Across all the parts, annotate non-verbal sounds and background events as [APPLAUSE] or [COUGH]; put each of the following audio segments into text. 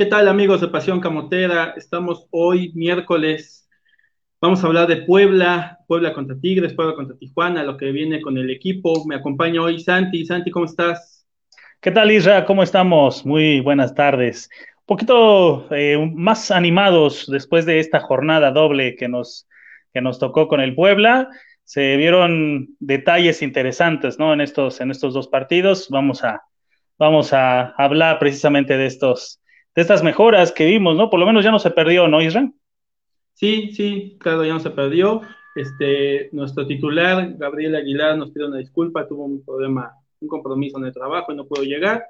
¿Qué tal amigos de Pasión Camotera? Estamos hoy miércoles. Vamos a hablar de Puebla, Puebla contra Tigres, Puebla contra Tijuana, lo que viene con el equipo. Me acompaña hoy Santi. Santi, ¿cómo estás? ¿Qué tal Isra? ¿Cómo estamos? Muy buenas tardes. Un poquito eh, más animados después de esta jornada doble que nos, que nos tocó con el Puebla. Se vieron detalles interesantes ¿no? en, estos, en estos dos partidos. Vamos a, vamos a hablar precisamente de estos estas mejoras que vimos, ¿no? Por lo menos ya no se perdió, ¿no, Israel? Sí, sí, claro, ya no se perdió. Este, nuestro titular, Gabriel Aguilar, nos pide una disculpa, tuvo un problema, un compromiso en el trabajo y no pudo llegar.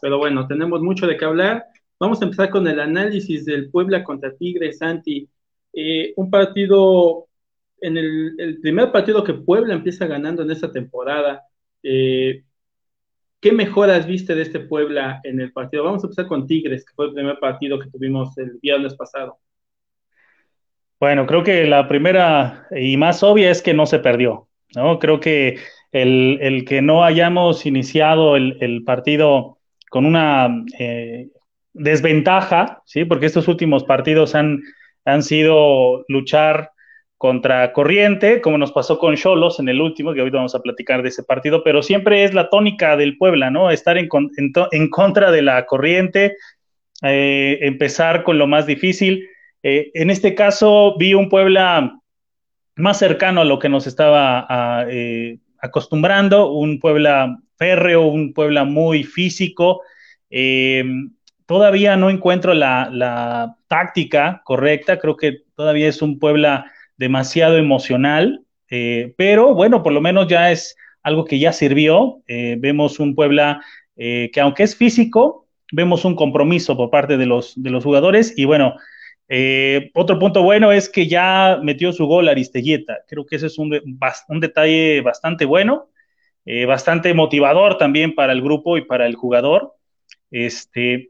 Pero bueno, tenemos mucho de qué hablar. Vamos a empezar con el análisis del Puebla contra Tigres, Santi. Eh, un partido, en el, primer partido que Puebla empieza ganando en esta temporada, eh, ¿Qué mejoras viste de este Puebla en el partido? Vamos a empezar con Tigres, que fue el primer partido que tuvimos el viernes pasado. Bueno, creo que la primera y más obvia es que no se perdió, ¿no? Creo que el, que no hayamos iniciado el, partido con una eh, desventaja, ¿sí? Porque estos últimos partidos han, han sido luchar contra corriente, como nos pasó con Cholos en el último, que hoy vamos a platicar de ese partido, pero siempre es la tónica del Puebla, ¿no? Estar en, contra de la corriente, eh, empezar con lo más difícil. Eh, en este caso vi un Puebla más cercano a lo que nos estaba eh, acostumbrando, un Puebla férreo, un Puebla muy físico. todavía no encuentro la táctica correcta, creo que todavía es un Puebla demasiado emocional, eh, pero bueno, por lo menos ya es algo que ya sirvió. Eh, vemos un Puebla eh, que aunque es físico, vemos un compromiso por parte de los, de los jugadores y bueno, otro punto bueno es que ya metió su gol Aristeguieta. Creo que ese es un, un detalle bastante bueno, bastante motivador también para el grupo y para el jugador. Este,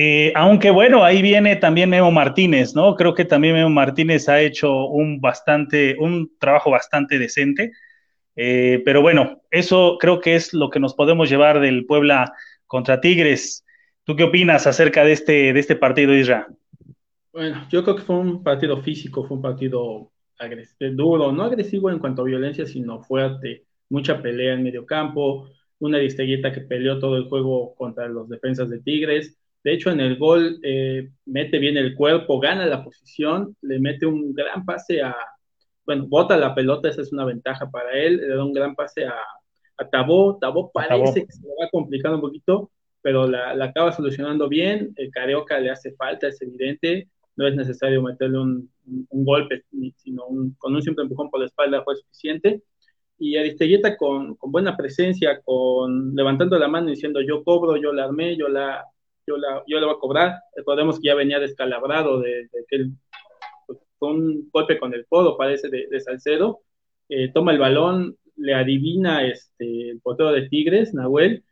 eh, aunque bueno, ahí viene también Memo Martínez, ¿no? Creo que también Memo Martínez ha hecho un bastante, un trabajo bastante decente. Eh, pero bueno, eso creo que es lo que nos podemos llevar del Puebla contra Tigres. ¿Tú qué opinas acerca de este, de este partido, Isra? Bueno, yo creo que fue un partido físico, fue un partido duro, no agresivo en cuanto a violencia, sino fuerte, mucha pelea en medio campo, una disteguita que peleó todo el juego contra los defensas de Tigres de hecho, en el gol eh, mete bien el cuerpo, gana la posición, le mete un gran pase a, bueno, bota la pelota, esa es una ventaja para él, le da un gran pase a, a Tabó, Tabó parece que se le va complicando un poquito, pero la, acaba solucionando bien, el Carioca le hace falta, es evidente, no es necesario meterle un, golpe, sino con un simple empujón por la espalda fue suficiente. Y Aristeguieta con, con buena presencia, con levantando la mano diciendo yo cobro, yo la armé, yo la, yo la, yo voy a cobrar. Recordemos que ya venía descalabrado de, de que pues, un golpe con el codo, parece, de, Salcedo. Eh, toma el balón, le adivina este, el portero de Tigres, Nahuel,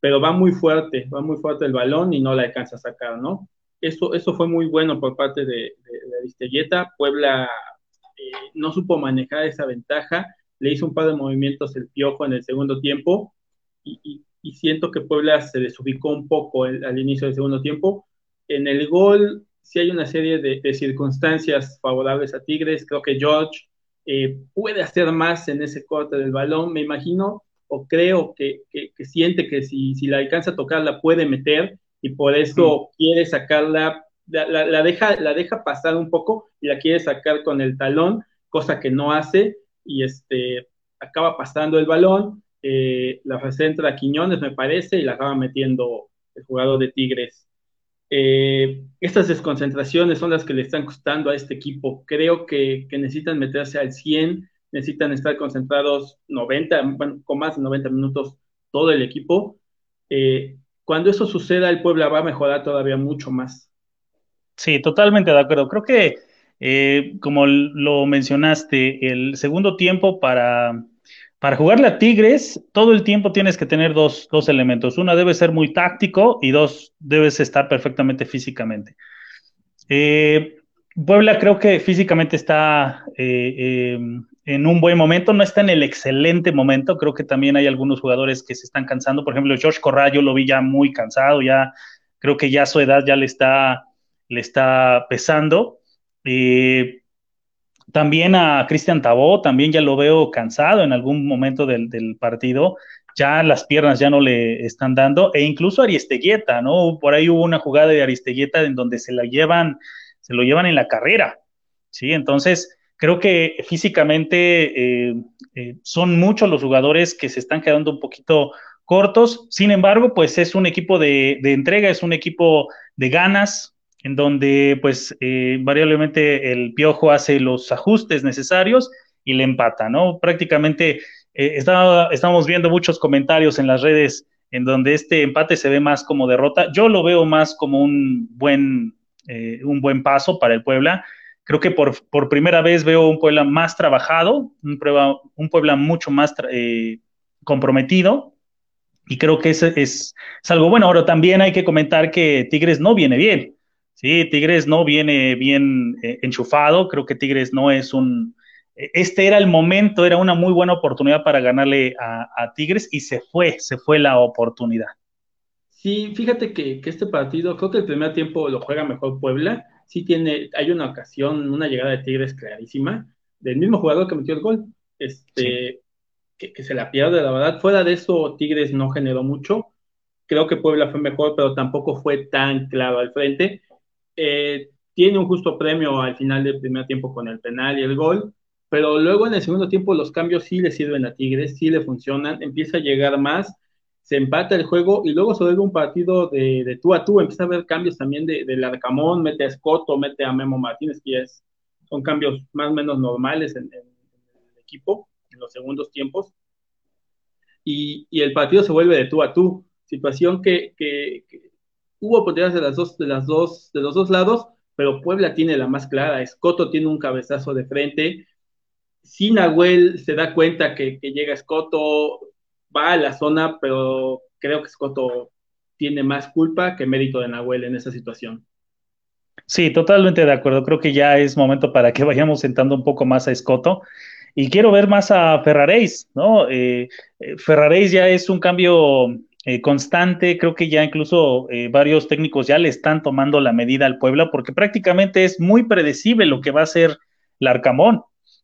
pero va muy fuerte, va muy fuerte el balón y no la alcanza a sacar, ¿no? Eso, eso fue muy bueno por parte de, de, Aristeguieta. Puebla eh, no supo manejar esa ventaja, le hizo un par de movimientos el piojo en el segundo tiempo y siento que Puebla se desubicó un poco al inicio del segundo tiempo. En el gol sí hay una serie de, circunstancias favorables a Tigres. Creo que George eh, puede hacer más en ese corte del balón, me imagino, o creo que, siente que si, si, la alcanza a tocar la puede meter y por eso quiere sacarla, la, deja, la deja pasar un poco y la quiere sacar con el talón, cosa que no hace y este, acaba pasando el balón eh, la recentra Quiñones, me parece, y la acaba metiendo el jugador de Tigres. Eh, estas desconcentraciones son las que le están costando a este equipo. Creo que, necesitan meterse al 100, necesitan estar concentrados 90, bueno, con más de 90 minutos todo el equipo. Eh, cuando eso suceda, el Puebla va a mejorar todavía mucho más. Sí, totalmente de acuerdo. Creo que, como lo mencionaste, el segundo tiempo para para jugarle a Tigres, todo el tiempo tienes que tener dos, elementos. Una debe ser muy táctico y dos, debes estar perfectamente físicamente. Eh, Puebla creo que físicamente está eh, eh, en un buen momento, no está en el excelente momento. Creo que también hay algunos jugadores que se están cansando. Por ejemplo, George Corral, yo lo vi ya muy cansado, ya creo que ya su edad ya le está, le está pesando. También a Cristian Tabó, también ya lo veo cansado en algún momento del, partido, ya las piernas ya no le están dando, e incluso Aristeguieta, ¿no? Por ahí hubo una jugada de Aristeguieta en donde se la llevan, se lo llevan en la carrera, ¿sí? Entonces, creo que físicamente eh, eh, son muchos los jugadores que se están quedando un poquito cortos, sin embargo, pues es un equipo de entrega, es un equipo de ganas, en donde pues eh, variablemente el Piojo hace los ajustes necesarios y le empata, ¿no? Prácticamente eh, estamos viendo muchos comentarios en las redes en donde este empate se ve más como derrota. Yo lo veo más como un buen, eh, un buen paso para el Puebla. Creo que por, por, primera vez veo un Puebla más trabajado, un, Puebla, un Puebla mucho más comprometido, y creo que ese es, es, algo bueno. Ahora también hay que comentar que Tigres no viene bien. Sí, Tigres no viene bien eh, enchufado, creo que Tigres no es un... E, este era el momento, era una muy buena oportunidad para ganarle a, Tigres y se fue, se fue la oportunidad. Sí, fíjate que, este partido, creo que el primer tiempo lo juega mejor Puebla, sí tiene, hay una ocasión, una llegada de Tigres clarísima, del mismo jugador que metió el gol, este, que, que, se la pierde, la verdad, fuera de eso Tigres no generó mucho, creo que Puebla fue mejor, pero tampoco fue tan claro al frente, eh, tiene un justo premio al final del primer tiempo con el penal y el gol, pero luego en el segundo tiempo los cambios sí le sirven a Tigres, sí le funcionan, empieza a llegar más, se empata el juego y luego se vuelve un partido de, tú a tú, empieza a haber cambios también de, del Arcamón, mete a Escoto, mete a Memo Martínez, que es, son cambios más o menos normales en, el equipo en los segundos tiempos, y, y, el partido se vuelve de tú a tú, situación que, que hubo oportunidades de las dos, de las dos, de los dos lados, pero Puebla tiene la más clara. Escoto tiene un cabezazo de frente. Si Nahuel se da cuenta que, llega Escoto, va a la zona, pero creo que Escoto tiene más culpa que mérito de Nahuel en esa situación. Sí, totalmente de acuerdo. Creo que ya es momento para que [LAUGHS] vayamos sentando un poco más a Escoto. Y quiero ver más a Ferraréis, ¿no? Eh, eh Ferraréis ya es un cambio eh, constante, creo que ya incluso eh, varios técnicos ya le están tomando la medida al Puebla, porque prácticamente es muy predecible lo que va a hacer Larcamón,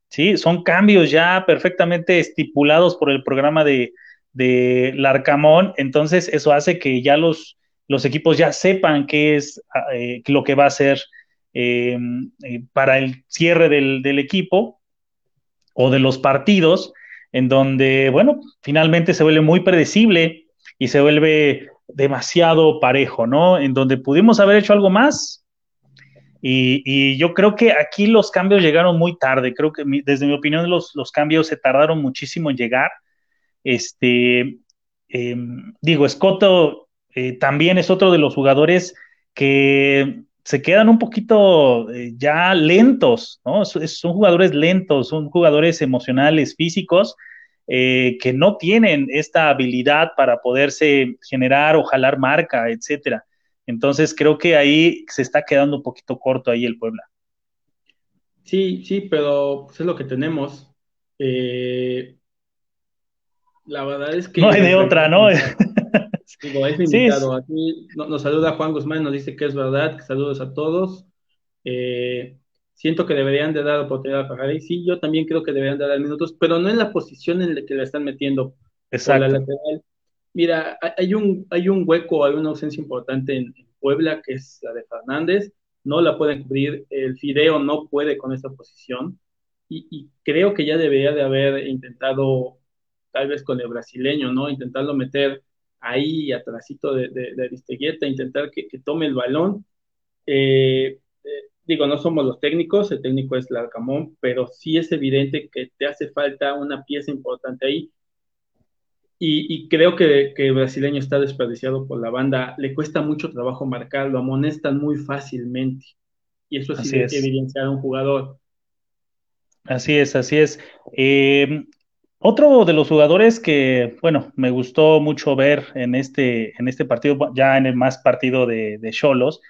¿sí? Son cambios ya perfectamente estipulados por el programa de, de Larcamón, entonces eso hace que ya los, los equipos ya sepan qué es eh, lo que va a hacer para el cierre del, del equipo o de los partidos, en donde, bueno, finalmente se vuelve muy predecible y se vuelve demasiado parejo, ¿no? En donde pudimos haber hecho algo más. Y, yo creo que aquí los cambios llegaron muy tarde. Creo que desde mi opinión los, los cambios se tardaron muchísimo en llegar. Este, em, digo, Escoto eh, también es otro de los jugadores que se quedan un poquito eh, ya lentos, ¿no? son jugadores lentos, son jugadores emocionales, físicos, eh, que no tienen esta habilidad para poderse generar o jalar marca, etcétera. Entonces creo que ahí se está quedando un poquito corto ahí el Puebla. Sí, sí, pero pues, es lo que tenemos. Eh, la verdad es que... No hay de otra, ¿no? [LAUGHS] Digo, [LAUGHS] es invitado. Aquí nos saluda Juan Guzmán, nos dice que es verdad, que saludos a todos. Eh, siento que deberían de dar oportunidad a Pajaré. Sí, yo también creo que deberían de dar minutos, pero no en la posición en la que la están metiendo. Exacto. La lateral. Mira, hay un, hay un hueco, hay una ausencia importante en, Puebla, que es la de Fernández. No la pueden cubrir. El Fideo no puede con esa posición. Y, creo que ya debería de haber intentado, tal vez con el brasileño, ¿no? Intentarlo meter ahí atrásito de, de, de Aristeguieta, intentar que, que, tome el balón. Eh, digo, no somos los técnicos, el técnico es Larcamón, pero sí es evidente que te hace falta una pieza importante ahí. Y, creo que, el brasileño está desperdiciado por la banda, le cuesta mucho trabajo marcarlo, amonestan muy fácilmente. Y eso sí debe evidenciar a un jugador. Así es, así es. Eh, otro de los jugadores que, bueno, me gustó mucho ver en este, en este partido, ya en el más partido de Cholos,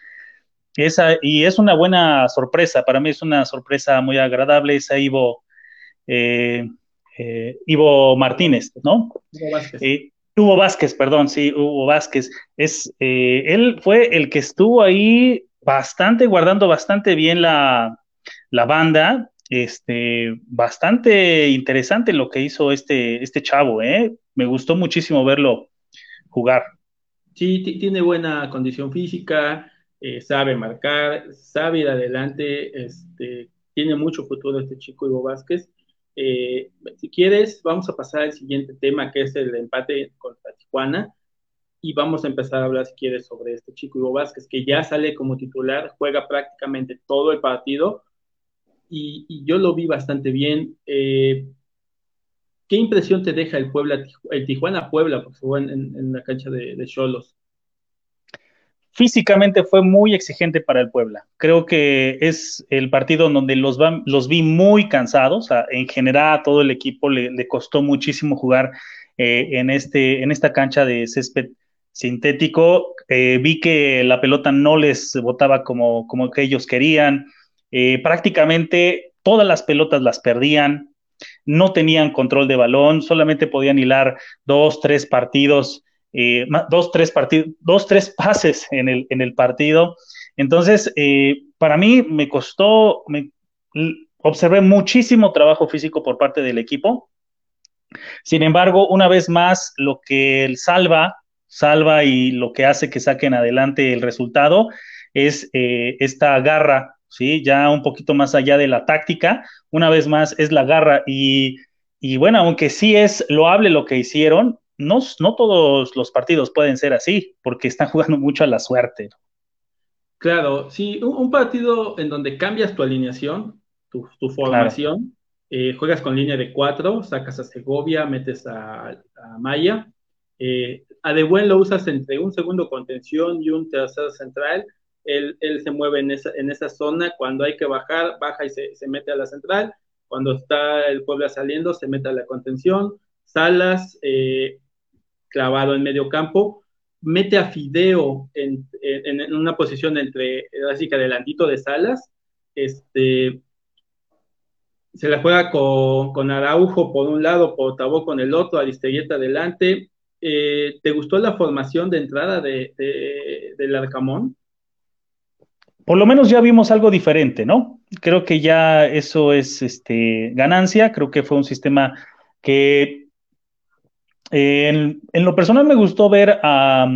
esa, y es una buena sorpresa, para mí es una sorpresa muy agradable esa Ivo, eh, eh, Ivo Martínez, ¿no? Eh, Hugo Vázquez, perdón, sí, Hugo Vázquez. Es, eh, él fue el que estuvo ahí bastante, guardando bastante bien la, la banda. Este, bastante interesante lo que hizo este, este chavo, ¿eh? Me gustó muchísimo verlo jugar. Sí, tiene buena condición física, eh, sabe marcar, sabe ir adelante, este, tiene mucho futuro este chico Hugo Vázquez. Eh, si quieres, vamos a pasar al siguiente tema, que es el empate contra Tijuana, y vamos a empezar a hablar, si quieres, sobre este chico Hugo Vázquez, que ya sale como titular, juega prácticamente todo el partido, y, yo lo vi bastante bien. Eh, ¿Qué impresión te deja el Puebla, el Tijuana Puebla, porque fue en, la cancha de Cholos? Físicamente fue muy exigente para el Puebla. Creo que es el partido donde los, los vi muy cansados. en general, a todo el equipo le, costó muchísimo jugar eh, en, este, en esta cancha de césped sintético. Eh, vi que la pelota no les botaba como, como que ellos querían. Eh, prácticamente todas las pelotas las perdían. No tenían control de balón, solamente podían hilar dos, tres partidos eh, dos, tres partidos, dos, tres [LAUGHS] pases en el, en el partido. Entonces, eh, para mí me costó, me, observé muchísimo trabajo físico por parte del equipo. Sin embargo, una vez más, lo que él salva, salva y lo que hace que saquen adelante el resultado es eh, esta garra, ¿sí? Ya un poquito más allá de la táctica, una vez más es la garra y, y bueno, aunque sí es loable lo que hicieron, no, todos los partidos pueden ser así, porque están [LAUGHS] jugando mucho a la suerte. Claro, sí, un, partido en donde cambias tu alineación, tu, formación, eh, juegas con línea de cuatro, sacas a Segovia, metes a, Maya, eh, a De Buen lo usas entre un segundo contención y un tercer central, él, se mueve en esa, en esa zona, cuando hay que bajar, baja y se, mete a la central, cuando está el pueblo saliendo, se mete a la contención, Salas, eh, clavado en medio campo, mete a Fideo en, una posición entre, así que adelantito de Salas, este, se la juega con, Araujo por un lado, por Tabó con el otro, Aristeguieta adelante. Eh, ¿Te gustó la formación de entrada de, del Arcamón? Por lo menos ya vimos algo diferente, ¿no? Creo que ya eso es este, ganancia, creo que fue un sistema que en, lo personal me gustó ver a,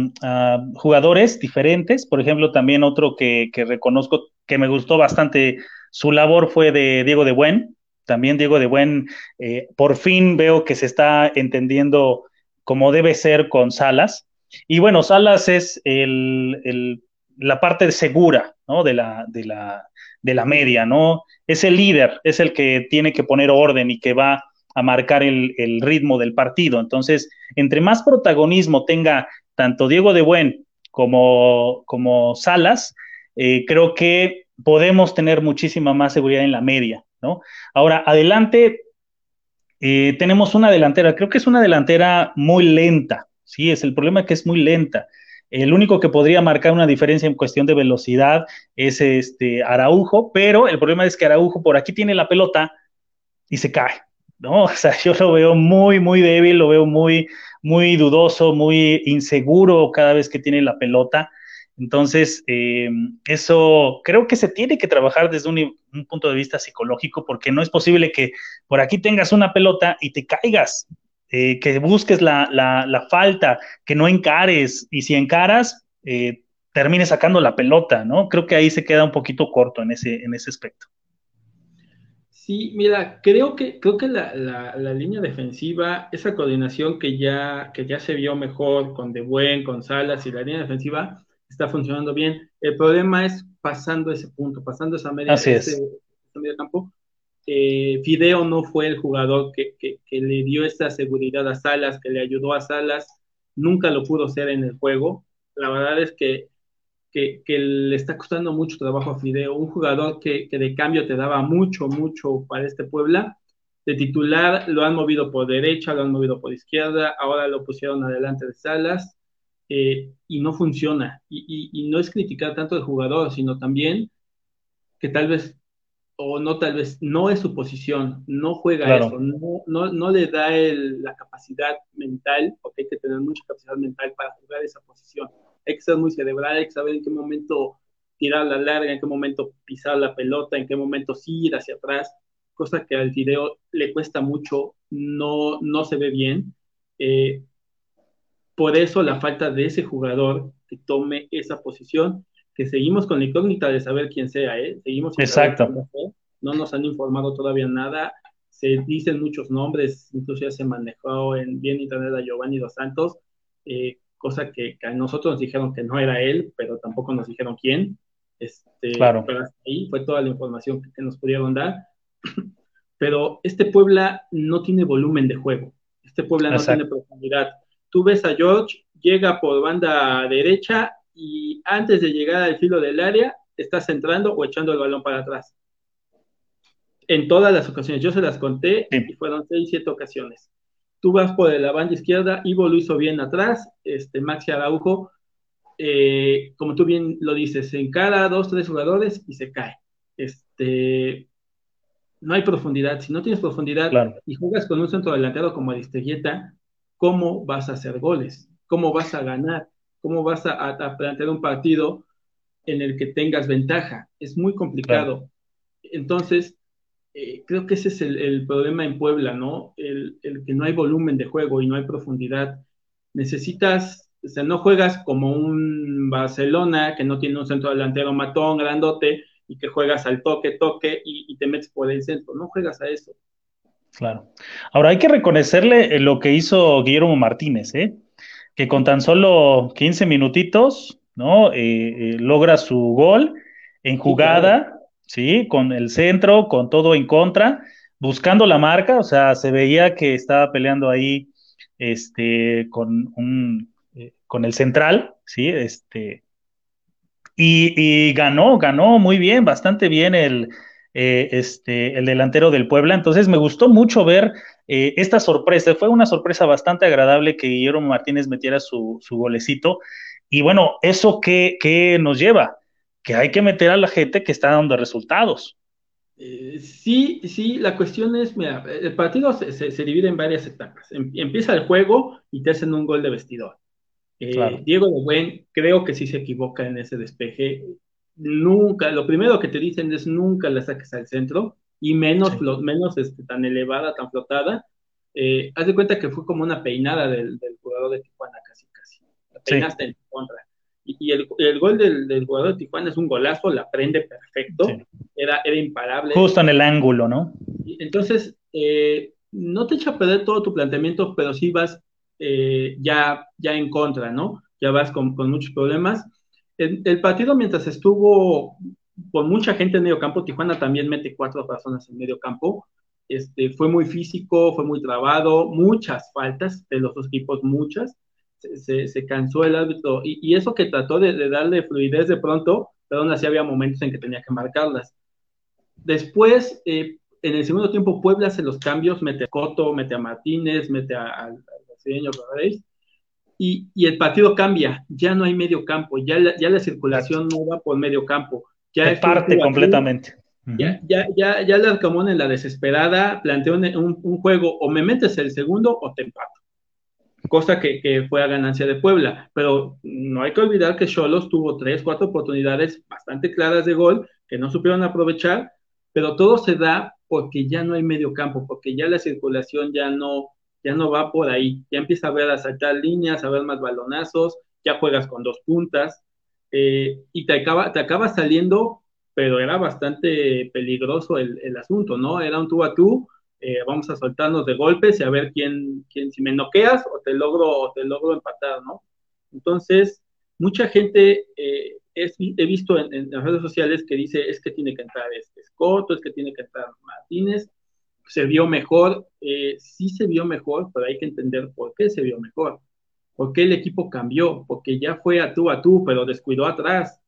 jugadores diferentes, por ejemplo, también otro que, reconozco que me gustó bastante su labor fue de Diego de Buen. También Diego de Buen, eh, por fin veo que se está entendiendo como debe ser con Salas. Y bueno, Salas es la parte segura ¿no? de, la, de, la, de la media, ¿no? Es el líder, es el que tiene que poner orden y que va a marcar el, ritmo del partido. Entonces, entre más protagonismo tenga tanto Diego de Buen como, Salas, eh, creo que podemos tener muchísima más seguridad en la media, ¿no? Ahora, adelante, eh, tenemos una delantera, creo que es una delantera muy lenta, sí, es el problema que es muy lenta. El único que podría marcar una diferencia en cuestión de velocidad es este Araujo, pero el problema es que Araujo por aquí tiene la pelota y se cae, ¿no? [LAUGHS] O sea, yo lo veo muy, muy débil, lo veo muy, muy dudoso, muy inseguro cada vez que tiene la pelota. Entonces, eh, eso creo que se tiene que trabajar desde un, punto de vista psicológico, porque no es posible que por aquí tengas una pelota y te caigas, eh, que busques la, falta, que no encares, y si encaras, eh, termines sacando la pelota, ¿no? Creo que ahí se queda un poquito corto en ese, en ese aspecto. Sí, mira, creo que, creo que la, línea defensiva, esa coordinación que ya, que ya se vio mejor con De Buen, con Salas y la línea defensiva está funcionando bien. El problema es pasando ese punto, pasando esa media, ese, medio campo. Eh, Fideo no fue el jugador que, que, le dio esa seguridad a Salas, que le ayudó a Salas, nunca lo pudo ser en el juego. La verdad es que que, le está costando mucho trabajo a Fideo, un jugador que, de cambio te daba mucho, mucho para este Puebla. De titular lo han movido por derecha, lo han movido por izquierda, ahora lo pusieron adelante de Salas eh, y no funciona. Y, no es criticar tanto al jugador, sino también que tal vez o no tal vez, no es su posición, no juega eso, no, no, no, le da la capacidad mental, porque hay que tener mucha capacidad mental para jugar esa posición. Hay que ser muy cerebral, hay que saber en qué momento tirar la larga, en qué momento pisar la pelota, en qué momento sí ir hacia atrás, cosa que al video le cuesta mucho, no, no se ve bien. Eh, por eso la falta de ese jugador que tome esa posición que seguimos con la incógnita de saber quién sea, ¿eh? Seguimos Exacto. no nos han informado todavía nada, se dicen muchos nombres, incluso ya se manejó en bien internet a Giovanni Dos Santos, eh, cosa que, a nosotros nos dijeron que no era él, pero tampoco nos dijeron quién. Este, claro. Pero hasta ahí fue toda la información que, nos pudieron dar. [CLEARS THROAT] Pero este Puebla no tiene volumen de juego. Este Puebla no tiene profundidad. Tú ves a George, llega por banda derecha y antes de llegar al filo del área, estás entrando o echando el balón para atrás. En todas las ocasiones, yo se las conté y fueron seis, siete ocasiones. Tú vas por la banda izquierda, Ivo lo hizo bien atrás, este, Maxi Araujo, eh, como tú bien lo dices, se encara a dos, tres jugadores y se cae. Este, no hay profundidad. Si no tienes profundidad y juegas con un centro delantero como Aristeguieta, ¿cómo vas a hacer goles? ¿Cómo vas a ganar? ¿Cómo vas a, plantear un partido en el que tengas ventaja? Es muy complicado. Entonces, eh, creo que ese es el, problema en Puebla, ¿no? El, que no hay volumen de juego y no hay profundidad. Necesitas, o sea, no juegas como un Barcelona que no tiene un centro delantero matón, grandote, y que juegas al toque, toque y, y te metes por el centro. No juegas a eso. Claro. Ahora hay que reconocerle lo que hizo Guillermo Martínez, ¿eh? que con tan solo 15 minutitos, ¿no? Eh, eh, logra su gol en jugada, ¿sí? Con el centro, con todo en contra, buscando la marca, o sea, se veía que estaba peleando ahí, este, con un, eh, con el central, ¿sí? Este, y, ganó, ganó muy bien, bastante bien el, este, el delantero del Puebla. Entonces me gustó mucho ver eh, esta sorpresa, fue una sorpresa bastante agradable que Guillermo Martínez metiera su, golecito. Y bueno, ¿eso qué, nos lleva? Que hay que meter a la gente que está dando resultados. Eh, sí, sí, la cuestión es, mira, el partido se, divide en varias etapas. Em, empieza el juego y te hacen un gol de vestidor. Eh, Diego de Buen creo que sí se equivoca en ese despeje. Nunca, lo primero que te dicen es nunca la saques al centro y menos, menos este, tan elevada, tan flotada. Eh, haz de cuenta que fue como una peinada del, jugador de Tijuana, casi, casi. La peinaste en contra. Y, el, el, gol del, del, jugador de Tijuana es un golazo, la prende perfecto, era, era imparable. Justo en el ángulo, ¿no? Entonces, eh, no te echa a perder todo tu planteamiento, pero sí vas eh, ya, ya en contra, ¿no? Ya vas con, con muchos problemas. El, el, partido, mientras estuvo con mucha gente en medio campo. Tijuana también mete cuatro personas en medio campo. Este, fue muy físico, fue muy trabado, muchas faltas de los dos equipos, muchas. Se, cansó el árbitro y, eso que trató de, darle fluidez de pronto, pero aún así había momentos en que tenía que marcarlas. Después, eh, en el segundo tiempo, Puebla hace los cambios, mete a Coto, mete a Martínez, mete al brasileño y, y, el partido cambia, ya no hay medio campo, ya ya la circulación no va por medio campo ya parte completamente. Ya, ya, ya, ya el Arcamón en la desesperada planteó un, juego o me metes el segundo o te empato. Cosa que, fue a ganancia de Puebla. Pero no hay que olvidar que Cholos tuvo tres, cuatro oportunidades bastante claras de gol que no supieron aprovechar, pero todo se da porque ya no hay medio campo, porque ya la circulación ya no, ya no va por ahí. Ya empieza a ver a saltar líneas, a ver más balonazos, ya juegas con dos puntas. Eh, y te acaba, te acaba saliendo, pero era bastante peligroso el, el asunto, ¿no? Era un tú a tú, eh, vamos a soltarnos de golpes y a ver quién, quién si me noqueas o te logro, o te logro empatar, ¿no? Entonces, mucha gente eh, he visto en, las redes sociales que dice es que tiene que entrar este Scott, es que tiene que entrar Martínez, se vio mejor, sí se vio mejor, pero hay que entender por qué se vio mejor ¿Por qué el equipo cambió? Porque ya fue a tú a tú, pero descuidó atrás.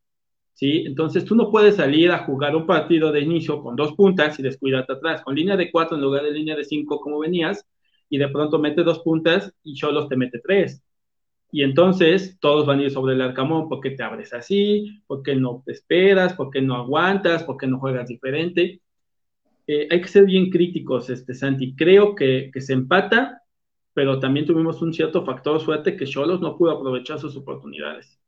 ¿Sí? Entonces tú no puedes salir a jugar un partido de inicio con dos puntas y descuidarte atrás, con línea de cuatro en lugar de línea de cinco como venías, y de pronto mete dos puntas y Cholos te mete tres. Y entonces todos van a ir sobre el arcamón porque te abres así, porque no te esperas, porque no aguantas, porque no juegas diferente. eh, hay que ser bien críticos, este, Santi. Creo que, que se empata, pero también tuvimos un cierto factor suerte que Cholos no pudo aprovechar sus oportunidades.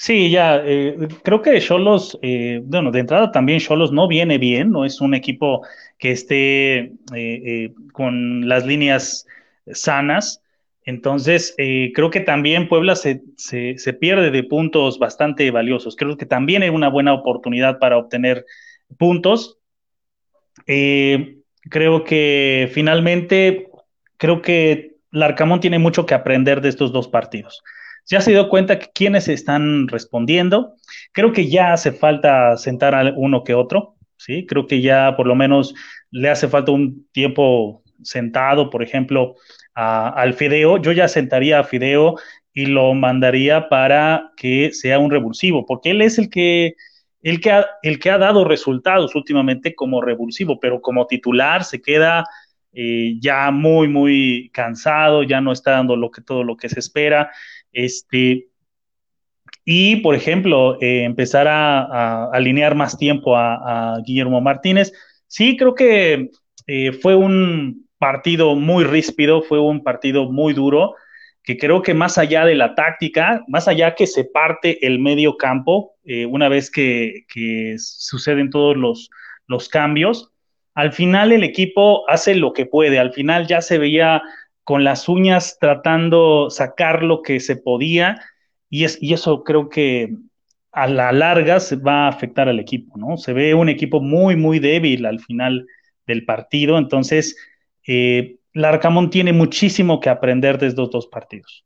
Sí, ya, eh, creo que Cholos, eh, bueno, de entrada también Cholos no viene bien, no es un equipo que esté eh, con las líneas sanas. Entonces, creo que también Puebla se, se, pierde de puntos bastante valiosos. Creo que también hay una buena oportunidad para obtener puntos. creo que finalmente, creo que Larcamón tiene mucho que aprender de estos dos partidos ya se dio cuenta que quienes están respondiendo. Creo que ya hace falta sentar a uno que otro, ¿sí? Creo que ya por lo menos le hace falta un tiempo sentado, por ejemplo, al Fideo. Yo ya sentaría a Fideo y lo mandaría para que sea un revulsivo, porque él es el que, el que, ha, el que ha dado resultados últimamente como revulsivo, pero como titular se queda eh, ya muy, muy cansado, ya no está dando lo que, todo lo que se espera. Este, y, por ejemplo, eh, empezar a, alinear más tiempo a, Guillermo Martínez. Sí, creo que eh, fue un partido muy ríspido, fue un partido muy duro, que creo que más allá de la táctica, más allá que se parte el medio campo, eh, una vez que, suceden todos los, los cambios, al final el equipo hace lo que puede, al final ya se veía con las uñas tratando sacar lo que se podía y, es, y eso creo que a la larga se va a afectar al equipo, ¿no? Se ve un equipo muy, muy débil al final del partido, entonces eh, Larcamón tiene muchísimo que aprender de estos dos partidos.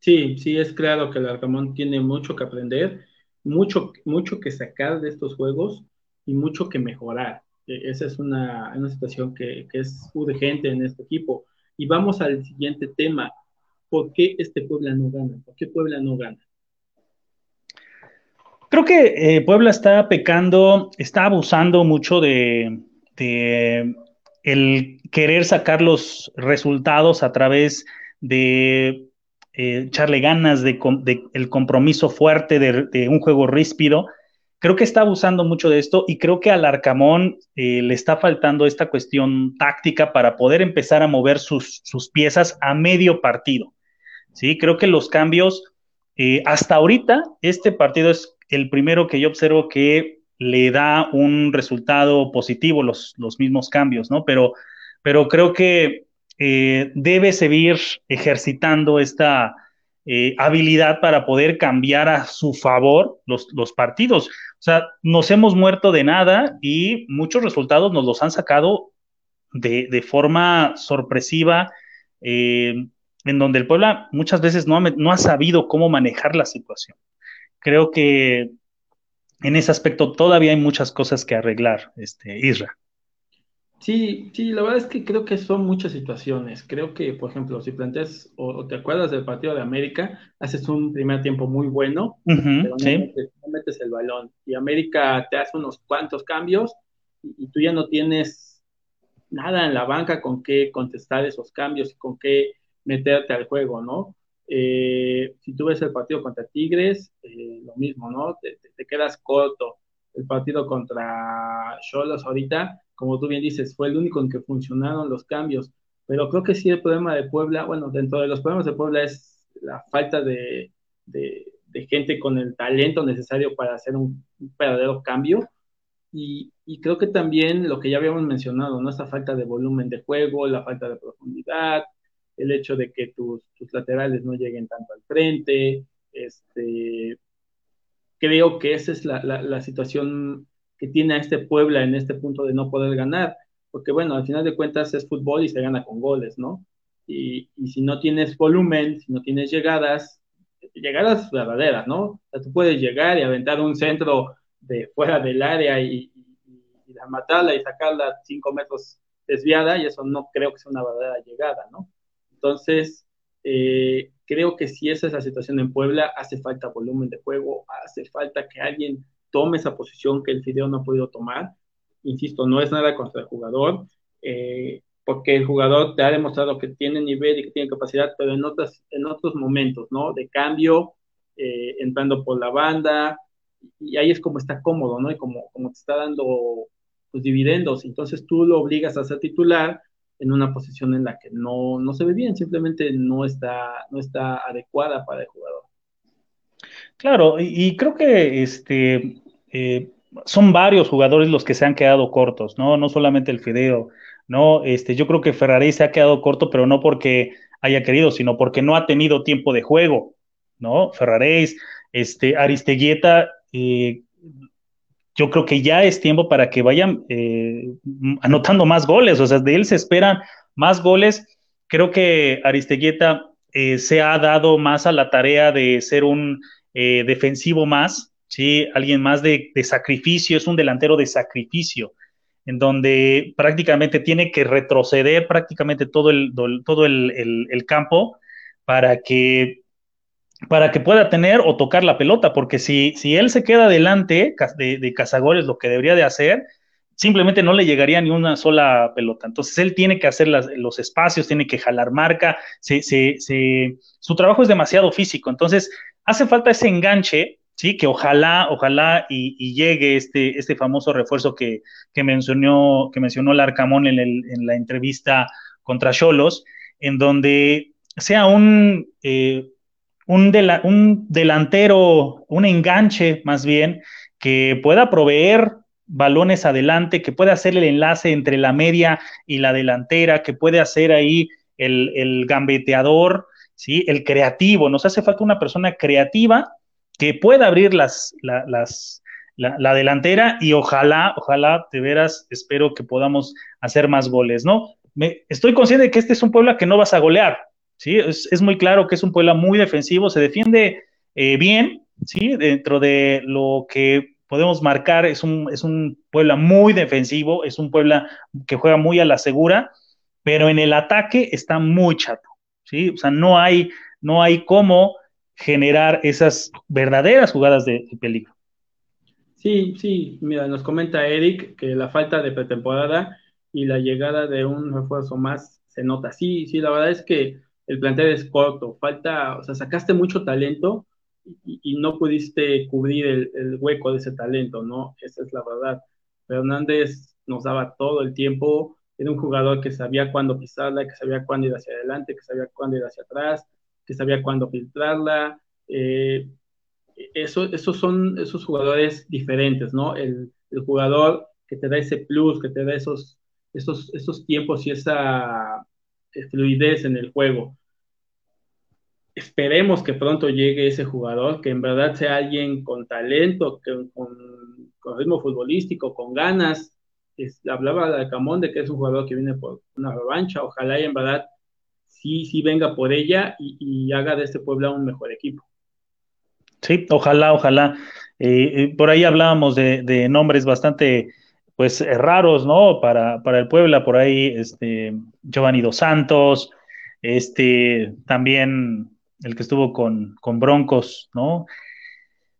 Sí, sí, es claro que Larcamón tiene mucho que aprender, mucho, mucho que sacar de estos juegos y mucho que mejorar. E, esa es una, una situación que, que, es urgente en este equipo. Y vamos al siguiente tema. ¿Por qué este Puebla no gana? ¿Por qué Puebla no gana? Creo que eh, Puebla está pecando, está abusando mucho de, el querer sacar los resultados a través de eh, echarle ganas de, el compromiso fuerte de, de, un juego ríspido creo que está abusando mucho de esto y creo que al Arcamón eh, le está faltando esta cuestión táctica para poder empezar a mover sus, sus piezas a medio partido. Sí, creo que los cambios, eh, hasta ahorita, este partido es el primero que yo observo que le da un resultado positivo, los, los mismos cambios, ¿no? Pero, pero creo que eh, debe seguir ejercitando esta habilidad para poder cambiar a su favor los, los partidos. O sea, nos hemos muerto de nada y muchos resultados nos los han sacado de, forma sorpresiva, eh, en donde el Puebla muchas veces no ha, no ha sabido cómo manejar la situación. Creo que en ese aspecto todavía hay muchas cosas que arreglar, este, Isra. Sí, sí, la verdad es que creo que son muchas situaciones. Creo que, por ejemplo, si planteas o, te acuerdas del partido de América, haces un primer tiempo muy bueno, pero no, metes, el balón. Y América te hace unos cuantos cambios y, tú ya no tienes nada en la banca con qué contestar esos cambios y con qué meterte al juego, ¿no? Eh, si tú ves el partido contra Tigres, eh, lo mismo, ¿no? Te, te, quedas corto. El partido contra Cholos ahorita como tú bien dices, fue el único en que funcionaron los cambios. Pero creo que sí el problema de Puebla, bueno, dentro de los problemas de Puebla es la falta de, gente con el talento necesario para hacer un, verdadero cambio. Y, creo que también lo que ya habíamos mencionado, ¿no? Esa falta de volumen de juego, la falta de profundidad, el hecho de que tus, tus laterales no lleguen tanto al frente, este, creo que esa es la, la situación que tiene a este Puebla en este punto de no poder ganar, porque bueno, al final de cuentas es fútbol y se gana con goles, ¿no? Y, si no tienes volumen, si no tienes llegadas, llegadas verdaderas, ¿no? O sea, tú puedes llegar y aventar un centro de fuera del área y, matarla y sacarla cinco metros desviada, y eso no creo que sea una verdadera llegada, ¿no? Entonces, eh, creo que si esa es la situación en Puebla, hace falta volumen de juego, hace falta que alguien tome esa posición que el Fideo no ha podido tomar. Insisto, no es nada contra el jugador, eh, porque el jugador te ha demostrado que tiene nivel y que tiene capacidad, pero en, otras, en otros momentos, ¿no? De cambio, eh, entrando por la banda, y ahí es como está cómodo, ¿no? Y como, como te está dando pues, dividendos. Entonces tú lo obligas a ser titular en una posición en la que no, no se ve bien, simplemente no está, no está adecuada para el jugador. Claro, y, creo que este, eh, son varios jugadores los que se han quedado cortos, ¿no? No solamente el Fideo, ¿no? Este, yo creo que Ferrari se ha quedado corto, pero no porque haya querido, sino porque no ha tenido tiempo de juego, ¿no? Ferraréis, este, Aristeguieta, eh, yo creo que ya es tiempo para que vayan eh, anotando más goles, o sea, de él se esperan más goles. Creo que Aristeguieta se ha dado más a la tarea de ser un defensivo más, ¿sí? Alguien más de, sacrificio, es un delantero de sacrificio, en donde prácticamente tiene que retroceder prácticamente todo el, todo el campo para que para que pueda tener o tocar la pelota, porque si, si él se queda delante de, de Cazagoles, lo que debería de hacer, simplemente no le llegaría ni una sola pelota. Entonces él tiene que hacer los espacios, tiene que jalar marca, su trabajo es demasiado físico, entonces hace falta ese enganche, ¿sí? que ojalá, ojalá y, llegue este, este famoso refuerzo que, mencionó, que mencionó Larcamón en, en la entrevista contra Cholos, en donde sea un... Eh, un, un delantero, un enganche más bien, que pueda proveer balones adelante, que pueda hacer el enlace entre la media y la delantera, que puede hacer ahí el, gambeteador, ¿sí? el creativo. Nos hace falta una persona creativa que pueda abrir las, las, la, delantera y ojalá, ojalá, de veras, espero que podamos hacer más goles, ¿no? Me, estoy consciente de que este es un pueblo que no vas a golear, ¿sí? Es, muy claro que es un Puebla muy defensivo, se defiende eh, bien, ¿sí? Dentro de lo que podemos marcar, es un, es un Puebla muy defensivo, es un Puebla que juega muy a la segura, pero en el ataque está muy chato, ¿sí? O sea, no hay, no hay cómo generar esas verdaderas jugadas de, peligro. Sí, sí, mira, nos comenta Eric que la falta de pretemporada y la llegada de un refuerzo más se nota. Sí, sí, la verdad es que el plantel es corto, falta, o sea, sacaste mucho talento y, no pudiste cubrir el, hueco de ese talento, ¿no? Esa es la verdad. Fernández nos daba todo el tiempo, era un jugador que sabía cuándo pisarla, que sabía cuándo ir hacia adelante, que sabía cuándo ir hacia atrás, que sabía cuándo filtrarla. Eh, eso, esos son esos jugadores diferentes, ¿no? El, el, jugador que te da ese plus, que te da esos, esos, esos tiempos y esa fluidez en el juego. Esperemos que pronto llegue ese jugador, que en verdad sea alguien con talento, con, ritmo futbolístico, con ganas. hablaba de Camón de que es un jugador que viene por una revancha. Ojalá y en verdad sí, sí venga por ella y, haga de este pueblo un mejor equipo. Sí, ojalá, ojalá. Eh, eh, por ahí hablábamos de nombres bastante pues eh, raros, ¿no? Para, para el Puebla, por ahí, este, Giovanni Dos Santos, este, también el que estuvo con, con Broncos, ¿no?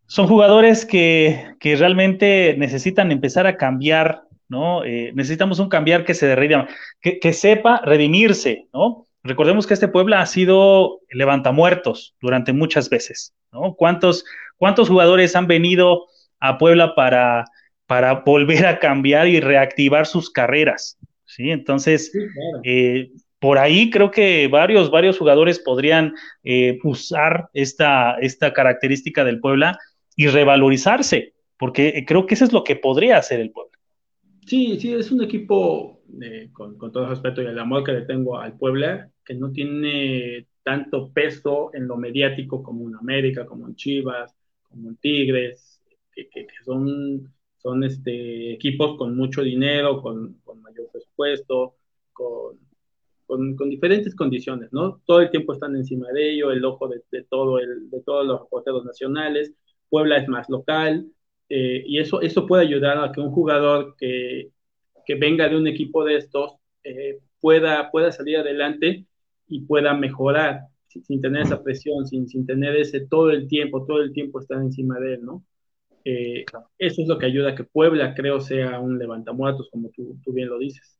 Son jugadores que, que, realmente necesitan empezar a cambiar, ¿no? Necesitamos un cambiar que se derrida, que, que sepa redimirse, ¿no? Recordemos que este Puebla ha sido levantamuertos durante muchas veces, ¿no? ¿Cuántos, cuántos jugadores han venido a Puebla para para volver a cambiar y reactivar sus carreras. ¿sí? Entonces, eh, por ahí creo que varios, varios jugadores podrían eh, usar esta, esta característica del Puebla y revalorizarse, porque creo que eso es lo que podría hacer el Puebla. Sí, sí, es un equipo, eh, con, con, todo respeto y el amor que le tengo al Puebla, que no tiene tanto peso en lo mediático como en América, como en Chivas, como en Tigres, que, son este, equipos con mucho dinero, con, mayor presupuesto, con, con, diferentes condiciones, ¿no? Todo el tiempo están encima de ello, el ojo de, de todos los reporteros nacionales. Puebla es más local, eh, y eso, eso puede ayudar a que un jugador que, que venga de un equipo de estos eh, pueda, pueda salir adelante y pueda mejorar sin, tener esa presión, sin, sin tener ese todo el tiempo, todo el tiempo estar encima de él, ¿no? Eh, eso es lo que ayuda a que Puebla, creo, sea un levantamuertos, como tú, bien lo dices.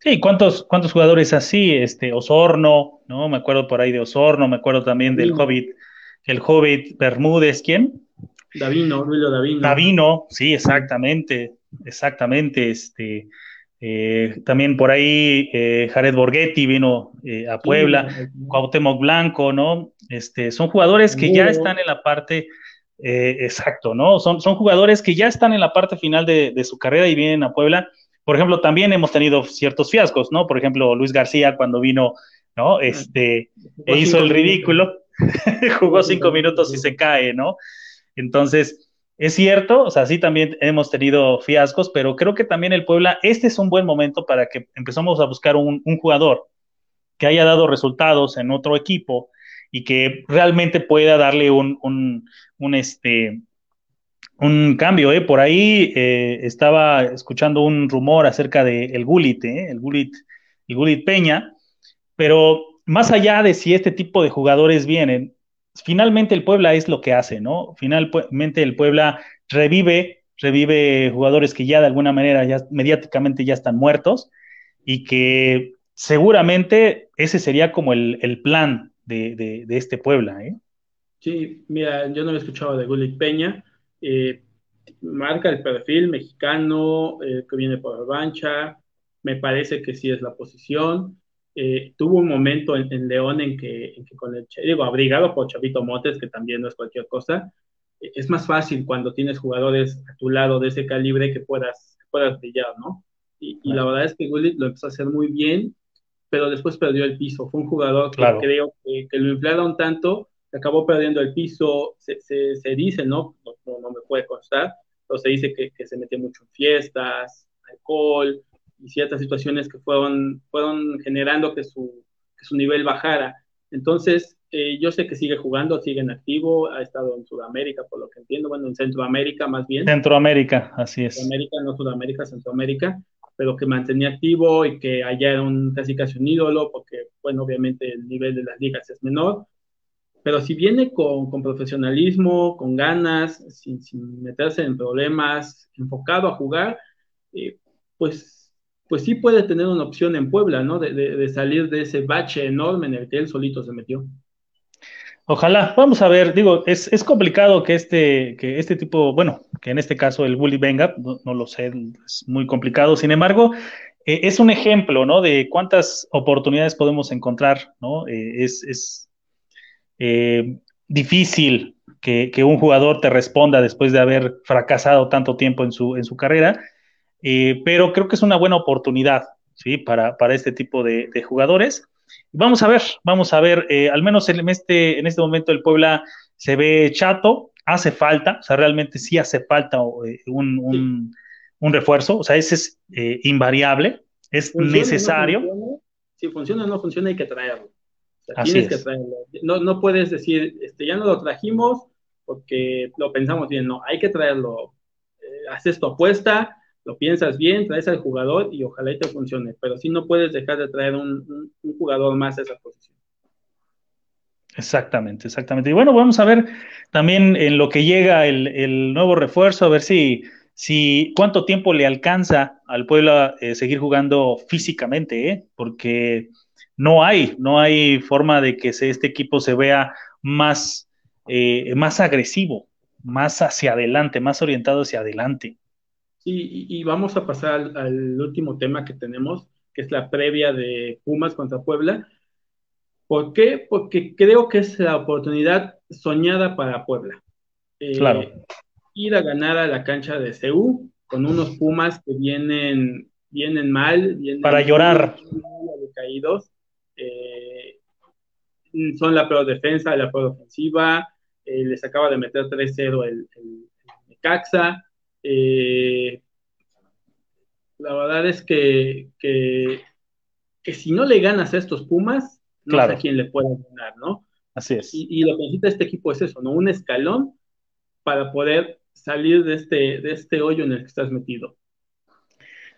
Sí, ¿cuántos, cuántos jugadores así? Este, Osorno, ¿no? Me acuerdo por ahí de Osorno, me acuerdo también del Hobbit, el Hobbit Bermúdez, ¿quién? Davino, Davino. Davino, sí, exactamente. exactamente. Este, eh, también por ahí eh, Jared Borghetti vino eh, a Puebla, Cuauhtémoc Blanco, ¿no? Este, son jugadores que ya están en la parte, exacto, ¿no? Son, son jugadores que ya están en la parte final de, de, su carrera y vienen a Puebla. Por ejemplo, también hemos tenido ciertos fiascos, ¿no? Por ejemplo, Luis García cuando vino, ¿no? Este, e hizo el ridículo, [LAUGHS] jugó cinco minutos y se cae, ¿no? Entonces, es cierto, o sea, sí también hemos tenido fiascos, pero creo que también el Puebla, este es un buen momento para que empezamos a buscar un, jugador que haya dado resultados en otro equipo y que realmente pueda darle un, un, este, un cambio. ¿eh? Por ahí eh, estaba escuchando un rumor acerca de el Gulit, ¿eh? el Gulit, el Gulit Peña, pero más allá de si este tipo de jugadores vienen, finalmente el Puebla es lo que hace, ¿no? Finalmente el Puebla revive, revive jugadores que ya de alguna manera ya mediáticamente ya están muertos y que seguramente ese sería como el, plan de, este Puebla, ¿eh? Sí, mira, yo no me escuchaba de Gulit Peña, eh, marca el perfil mexicano eh, que viene por Bancha, me parece que sí es la posición, eh, tuvo un momento en, León en que, con el, digo, abrigado por Chavito Montes, que también no es cualquier cosa, eh, es más fácil cuando tienes jugadores a tu lado de ese calibre que puedas, puedas brillar, ¿no? Y, la verdad es que Gullit lo empezó a hacer muy bien, pero después perdió el piso. Fue un jugador que creo que, lo inflaron tanto, que acabó perdiendo el piso, se, se, dice, ¿no? ¿no? No, me puede constar, pero se dice que, que se metió mucho en fiestas, alcohol, y ciertas situaciones que fueron, fueron generando que su, que su nivel bajara. Entonces, eh, yo sé que sigue jugando, sigue en activo, ha estado en Sudamérica, por lo que entiendo, bueno, en Centroamérica más bien. Centroamérica, así es. Centroamérica, no Sudamérica, Centroamérica, pero que mantenía activo y que allá era un, casi casi un ídolo, porque, bueno, obviamente el nivel de las ligas es menor, pero si viene con, con profesionalismo, con ganas, sin, sin, meterse en problemas, enfocado a jugar, eh, pues pues sí puede tener una opción en Puebla, ¿no? De, salir de ese bache enorme en el que él solito se metió. Ojalá, vamos a ver, digo, es, complicado que este, que este tipo, bueno, que en este caso el bully venga, no, lo sé, es muy complicado, sin embargo, eh, es un ejemplo, ¿no? De cuántas oportunidades podemos encontrar, ¿no? Eh, es, eh, difícil que, que, un jugador te responda después de haber fracasado tanto tiempo en su, en su carrera, eh, pero creo que es una buena oportunidad, ¿sí? Para, para este tipo de, jugadores. Vamos a ver, vamos a ver, eh, al menos en este, en este momento el Puebla se ve chato, hace falta, o sea, realmente sí hace falta eh, un, refuerzo, o sea, ese es invariable, es necesario. si funciona o no funciona, hay que traerlo. tienes que traerlo. No, no puedes decir, este, ya no lo trajimos porque lo pensamos bien, no, hay que traerlo. haces tu apuesta, lo piensas bien, traes al jugador y ojalá y te funcione, pero si no puedes dejar de traer un, jugador más a esa posición. Exactamente, exactamente. Y bueno, vamos a ver también en lo que llega el, nuevo refuerzo, a ver si, si cuánto tiempo le alcanza al pueblo eh, seguir jugando físicamente, ¿eh? porque no hay, no hay forma de que este equipo se vea más, eh, más agresivo, más hacia adelante, más orientado hacia adelante. Sí, y, vamos a pasar al, último tema que tenemos, que es la previa de Pumas contra Puebla. ¿Por qué? Porque creo que es la oportunidad soñada para Puebla. Eh, claro. Ir a ganar a la cancha de CEU con unos Pumas que vienen, vienen mal. para llorar. Caídos. Eh, son la peor defensa, la peor ofensiva. Eh, les acaba de meter 3-0 el, el, el Caxa. Eh, la verdad es que, que, si no le ganas a estos Pumas, no sé a quién le puede ganar, ¿no? Así es. Y, lo que necesita este equipo es eso, ¿no? Un escalón para poder salir de este, de este hoyo en el que estás metido.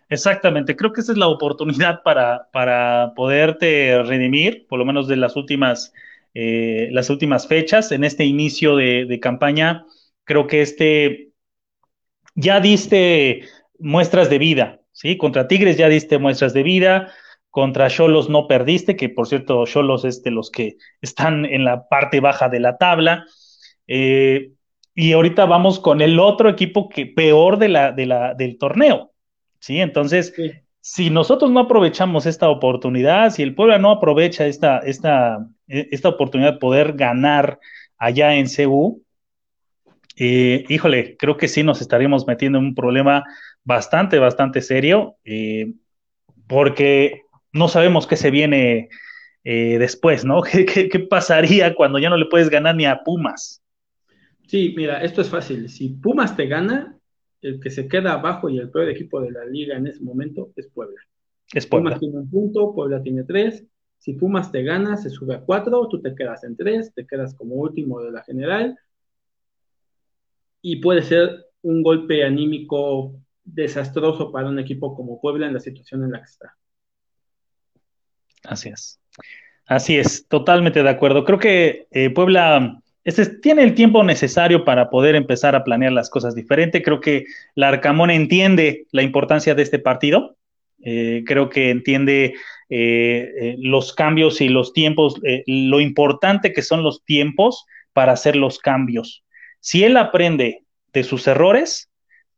Exactamente, creo que esa es la oportunidad para, para poderte redimir, por lo menos de las últimas, eh, las últimas fechas, en este inicio de, de campaña. Creo que este ya diste muestras de vida, ¿sí? Contra Tigres ya diste muestras de vida, contra Cholos no perdiste, que por cierto, Cholos es de los que están en la parte baja de la tabla. Eh, y ahorita vamos con el otro equipo que peor de la, de la, del torneo. ¿sí? Entonces, si nosotros no aprovechamos esta oportunidad, si el Puebla no aprovecha esta, esta, esta oportunidad de poder ganar allá en CU, eh, híjole, creo que sí nos estaríamos metiendo en un problema bastante, bastante serio, eh, porque no sabemos qué se viene eh, después, ¿no? [LAUGHS] ¿Qué, ¿Qué, pasaría cuando ya no le puedes ganar ni a Pumas? Sí, mira, esto es fácil. Si Pumas te gana, el que se queda abajo y el peor equipo de la liga en ese momento es Puebla. Es Puebla. Pumas tiene un punto, Puebla tiene tres. Si Pumas te gana, se sube a cuatro, tú te quedas en tres, te quedas como último de la general. Y puede ser un golpe anímico desastroso para un equipo como Puebla en la situación en la que está. Así es. Así es, totalmente de acuerdo. Creo que eh, Puebla este, tiene el tiempo necesario para poder empezar a planear las cosas diferente. Creo que la Arcamón entiende la importancia de este partido. Eh, creo que entiende eh, los cambios y los tiempos, lo importante que son los tiempos para hacer los cambios. Si él aprende de sus errores,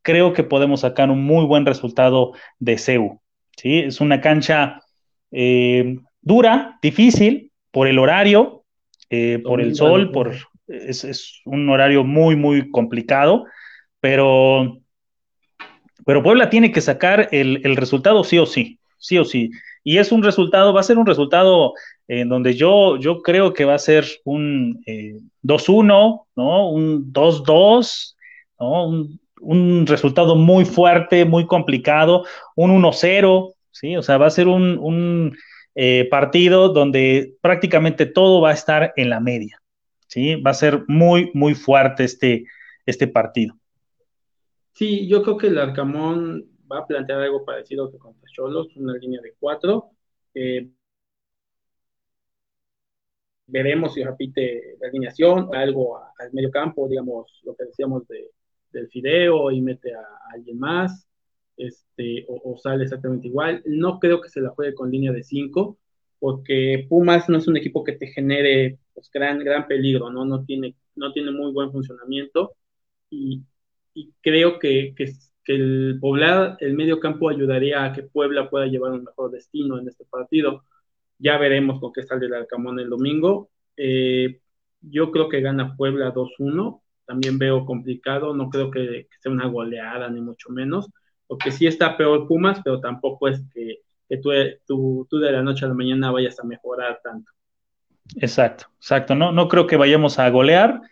creo que podemos sacar un muy buen resultado de CEU. ¿sí? Es una cancha eh, dura, difícil, por el horario, eh, por el sol, por, es, un horario muy, muy complicado, pero, pero Puebla tiene que sacar el, resultado sí o sí, sí o sí. Y es un resultado, va a ser un resultado en donde yo, yo creo que va a ser un 2-1, eh, ¿no? Un 2-2, ¿no? Un, un resultado muy fuerte, muy complicado, un 1-0, ¿sí? O sea, va a ser un, eh, partido donde prácticamente todo va a estar en la media, ¿sí? Va a ser muy, muy fuerte este, este partido. Sí, yo creo que el Arcamón va a plantear algo parecido que contra Cholos, una línea de cuatro. Eh, veremos si repite la alineación, algo al medio campo, digamos, lo que decíamos de, del Fideo y mete a alguien más este, o, sale exactamente igual. No creo que se la juegue con línea de 5, porque Pumas no es un equipo que te genere pues, gran, gran peligro, ¿no? No tiene, no tiene muy buen funcionamiento y, creo que, el poblar el medio campo ayudaría a que Puebla pueda llevar un mejor destino en este partido. Ya veremos con qué sale el Arcamón el domingo. Eh, yo creo que gana Puebla 2-1. También veo complicado, no creo que, que, sea una goleada, ni mucho menos porque sí está peor Pumas, pero tampoco es que, tú, tú, de la noche a la mañana vayas a mejorar tanto. Exacto, exacto. No, no creo que vayamos a golear.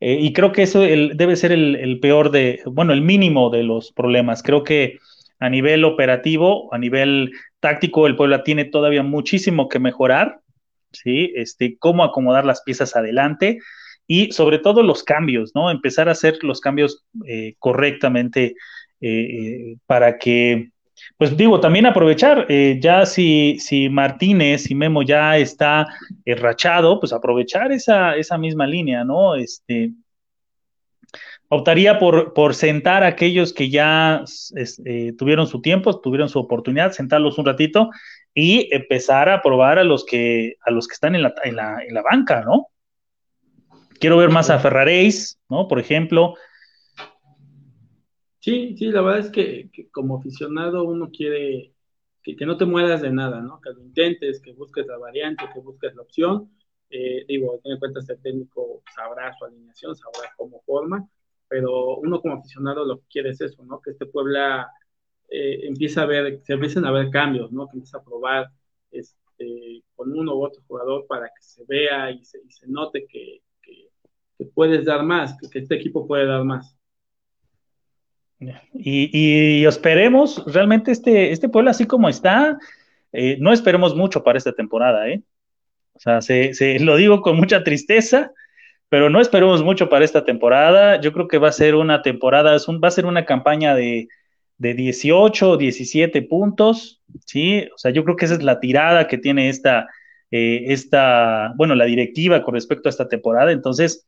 Eh, y creo que eso debe ser el, peor de, bueno, el mínimo de los problemas. Creo que a nivel operativo, a nivel táctico, el Puebla tiene todavía muchísimo que mejorar, ¿sí? Este, cómo acomodar las piezas adelante y sobre todo los cambios, ¿no? Empezar a hacer los cambios eh, correctamente eh, para que, pues digo, también aprovechar, eh, ya si, si Martínez y Memo ya está rachado, pues aprovechar esa, esa misma línea, ¿no? Este, optaría por, por sentar a aquellos que ya eh, tuvieron su tiempo, tuvieron su oportunidad, sentarlos un ratito y empezar a probar a los que, a los que están en la, en la, en la banca, ¿no? Quiero ver más a Ferraréis, ¿no? Por ejemplo, Sí, sí, la verdad es que, como aficionado uno quiere que, no te mueras de nada, ¿no? Que lo intentes, que busques la variante, que busques la opción. Eh, digo, ten en cuenta este técnico sabrá su alineación, sabrá cómo forma, pero uno como aficionado lo que quiere es eso, ¿no? Que este Puebla eh, empiece a ver, se empiecen a ver cambios, ¿no? Que empiece a probar este, con uno u otro jugador para que se vea y se, note que, puedes dar más, que este equipo puede dar más. Y, esperemos, realmente este, este pueblo así como está, eh, no esperemos mucho para esta temporada, ¿eh? O sea, se, [LAUGHS] lo digo con mucha tristeza, pero no esperemos mucho para esta temporada. Yo creo que va a ser una temporada, va a ser una campaña de, de 18 o 17 puntos, ¿sí? O sea, yo creo que esa es la tirada que tiene esta, eh, esta, bueno, la directiva con respecto a esta temporada. Entonces,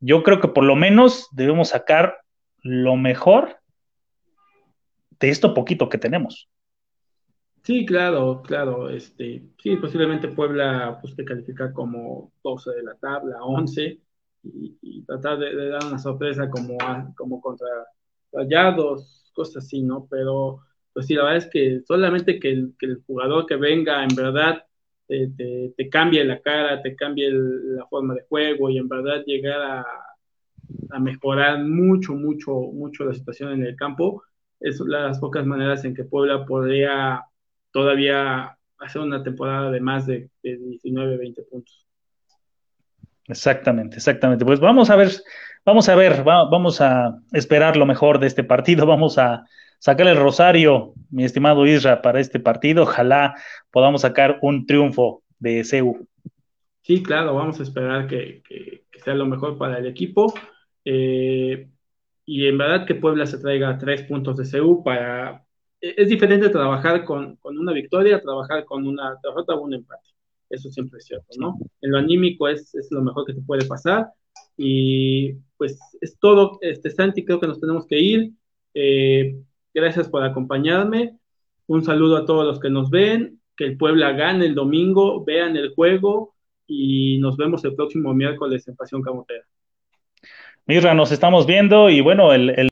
yo creo que por lo menos debemos sacar lo mejor de esto poquito que tenemos. Sí, claro, claro. Este, sí, posiblemente Puebla pues, te califica como 12 de la tabla, 11. y, tratar de, dar una sorpresa como, como contra Rayados, cosas así, ¿no? Pero, pues sí, la verdad es que solamente que el, jugador que venga en verdad te, cambie la cara, te cambie la forma de juego y en verdad llegar a mejorar mucho, mucho, mucho la situación en el campo, es las pocas maneras en que Puebla podría todavía hacer una temporada de más de, de 19, 20 puntos. Exactamente, exactamente. Pues vamos a ver, vamos a ver, vamos a esperar lo mejor de este partido, [LAUGHS] vamos a sacar el rosario, mi estimado Isra, para este partido. Ojalá podamos sacar un triunfo de CEU. Sí, claro, vamos a esperar que, sea lo mejor para el equipo. Eh, y en verdad que Puebla se traiga tres puntos de CEU para... Es diferente trabajar con, con una victoria, trabajar con una derrota o un empate. Eso siempre es cierto, ¿no? En lo anímico es, es lo mejor que te puede pasar. Y pues es todo, este Santi, creo que nos tenemos que ir. Eh, gracias por acompañarme. Un saludo a todos los que nos ven. Que el Puebla gane el domingo, vean el juego y nos vemos el próximo miércoles en Pasión Camotera. Mirra, nos estamos viendo y bueno, el, el